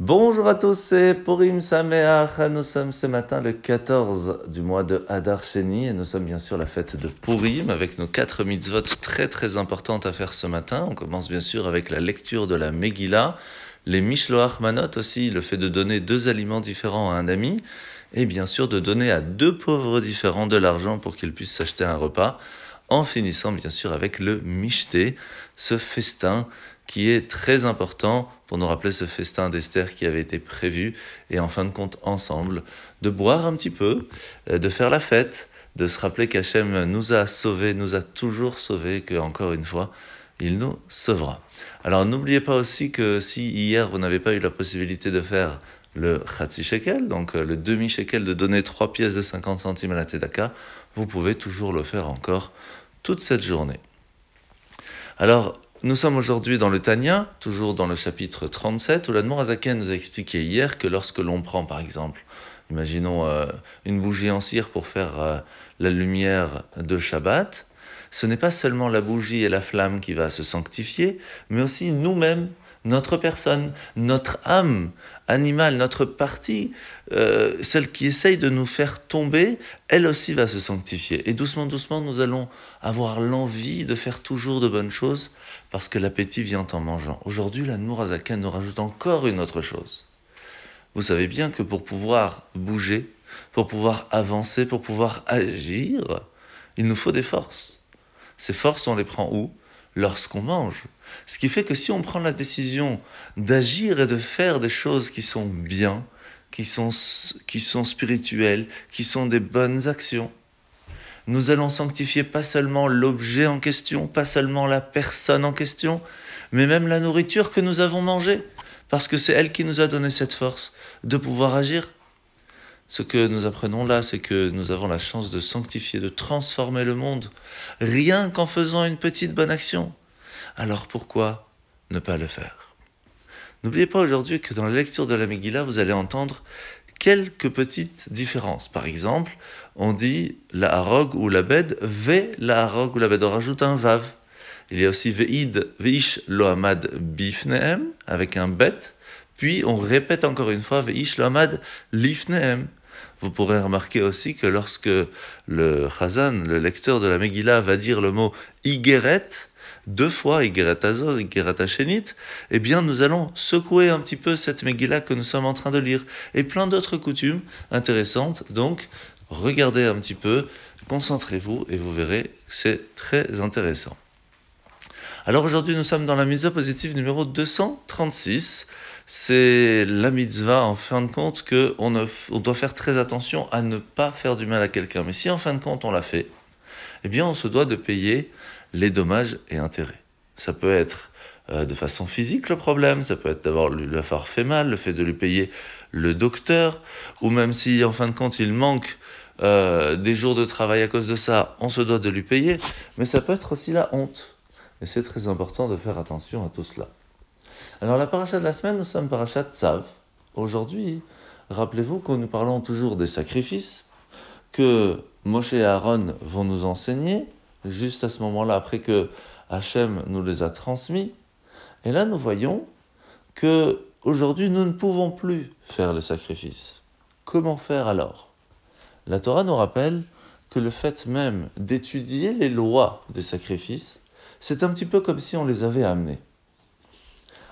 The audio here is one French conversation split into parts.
Bonjour à tous, c'est Purim Sameach. Nous sommes ce matin le 14 du mois de Hadar Sheni et nous sommes bien sûr la fête de Purim avec nos quatre mitzvot très très importantes à faire ce matin. On commence bien sûr avec la lecture de la Megillah, les Mishloach Manot aussi, le fait de donner deux aliments différents à un ami et bien sûr de donner à deux pauvres différents de l'argent pour qu'ils puissent s'acheter un repas en finissant bien sûr avec le Mishté, ce festin qui est très important pour nous rappeler ce festin d'Esther qui avait été prévu, et en fin de compte ensemble, de boire un petit peu, euh, de faire la fête, de se rappeler qu'Hachem nous a sauvés, nous a toujours sauvés, que encore une fois, il nous sauvera. Alors n'oubliez pas aussi que si hier vous n'avez pas eu la possibilité de faire le Khatsi Shekel, donc euh, le demi-shekel de donner 3 pièces de 50 centimes à la Tzedaka, vous pouvez toujours le faire encore toute cette journée. Alors, nous sommes aujourd'hui dans le Tanya, toujours dans le chapitre 37, où l'Admor Azaken nous a expliqué hier que lorsque l'on prend, par exemple, imaginons euh, une bougie en cire pour faire euh, la lumière de Shabbat, ce n'est pas seulement la bougie et la flamme qui va se sanctifier, mais aussi nous-mêmes notre personne, notre âme animale, notre partie, euh, celle qui essaye de nous faire tomber, elle aussi va se sanctifier. Et doucement, doucement, nous allons avoir l'envie de faire toujours de bonnes choses parce que l'appétit vient en mangeant. Aujourd'hui, la Nourazaka nous rajoute encore une autre chose. Vous savez bien que pour pouvoir bouger, pour pouvoir avancer, pour pouvoir agir, il nous faut des forces. Ces forces, on les prend où? Lorsqu'on mange. Ce qui fait que si on prend la décision d'agir et de faire des choses qui sont bien, qui sont, qui sont spirituelles, qui sont des bonnes actions, nous allons sanctifier pas seulement l'objet en question, pas seulement la personne en question, mais même la nourriture que nous avons mangée, parce que c'est elle qui nous a donné cette force de pouvoir agir. Ce que nous apprenons là, c'est que nous avons la chance de sanctifier, de transformer le monde, rien qu'en faisant une petite bonne action alors pourquoi ne pas le faire? N'oubliez pas aujourd'hui que dans la lecture de la Megillah, vous allez entendre quelques petites différences. Par exemple, on dit la harog ou la bed, ve la harog ou la bed. On rajoute un vav. Il y a aussi veid, veish lohamad bifnehem, avec un bet. Puis on répète encore une fois veish lohamad lifnehem. Vous pourrez remarquer aussi que lorsque le Chazan, le lecteur de la Megillah, va dire le mot igeret, deux fois, Igeret Azor, eh bien nous allons secouer un petit peu cette Megillah que nous sommes en train de lire. Et plein d'autres coutumes intéressantes. Donc, regardez un petit peu, concentrez-vous et vous verrez c'est très intéressant. Alors aujourd'hui, nous sommes dans la mitzvah positive numéro 236. C'est la mitzvah, en fin de compte, qu'on on doit faire très attention à ne pas faire du mal à quelqu'un. Mais si en fin de compte on l'a fait, eh bien on se doit de payer les dommages et intérêts. Ça peut être euh, de façon physique le problème, ça peut être d'avoir lui faire fait mal, le fait de lui payer le docteur, ou même si en fin de compte il manque euh, des jours de travail à cause de ça, on se doit de lui payer, mais ça peut être aussi la honte. Et c'est très important de faire attention à tout cela. Alors la paracha de la semaine, nous sommes paracha Tzav. Aujourd'hui, rappelez-vous que nous parlons toujours des sacrifices que Moshe et Aaron vont nous enseigner, juste à ce moment-là, après que Hachem nous les a transmis. Et là, nous voyons que aujourd'hui, nous ne pouvons plus faire le sacrifice. Comment faire alors? La Torah nous rappelle que le fait même d'étudier les lois des sacrifices, c'est un petit peu comme si on les avait amenés.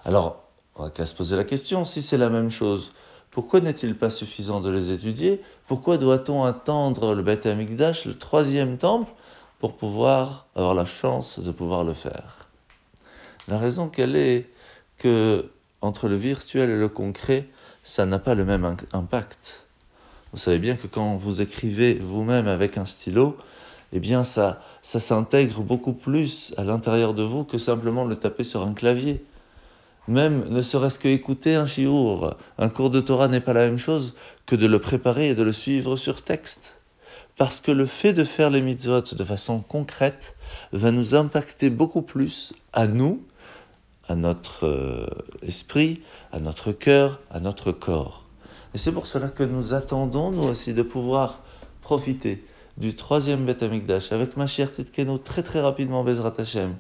Alors, on va qu'à se poser la question, si c'est la même chose, pourquoi n'est-il pas suffisant de les étudier? Pourquoi doit-on attendre le Beth Amikdash, le troisième temple, pour pouvoir avoir la chance de pouvoir le faire? La raison qu'elle est que entre le virtuel et le concret, ça n'a pas le même impact. Vous savez bien que quand vous écrivez vous-même avec un stylo, eh bien ça, ça s'intègre beaucoup plus à l'intérieur de vous que simplement le taper sur un clavier. Même ne serait-ce que écouter un chiour, un cours de Torah n'est pas la même chose que de le préparer et de le suivre sur texte parce que le fait de faire les mitzvot de façon concrète va nous impacter beaucoup plus à nous, à notre euh, esprit, à notre cœur, à notre corps. Et c'est pour cela que nous attendons, nous aussi, de pouvoir profiter du troisième Beth Amikdash avec ma chère Titkeno très très rapidement, Bezrat Hashem,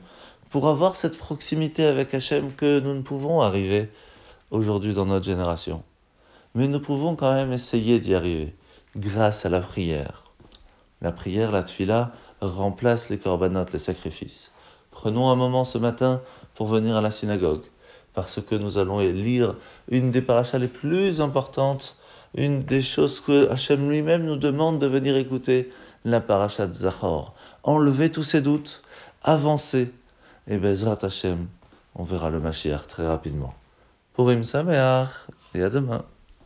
pour avoir cette proximité avec Hashem que nous ne pouvons arriver aujourd'hui dans notre génération. Mais nous pouvons quand même essayer d'y arriver grâce à la prière. La prière, la tfila, remplace les corbanotes, les sacrifices. Prenons un moment ce matin pour venir à la synagogue, parce que nous allons lire une des parachas les plus importantes, une des choses que Hachem lui-même nous demande de venir écouter, la paracha de Zachor. Enlever tous ces doutes, avancer, et Bezrat Hachem, on verra le Mashiach très rapidement. Pour Sameach, et à demain.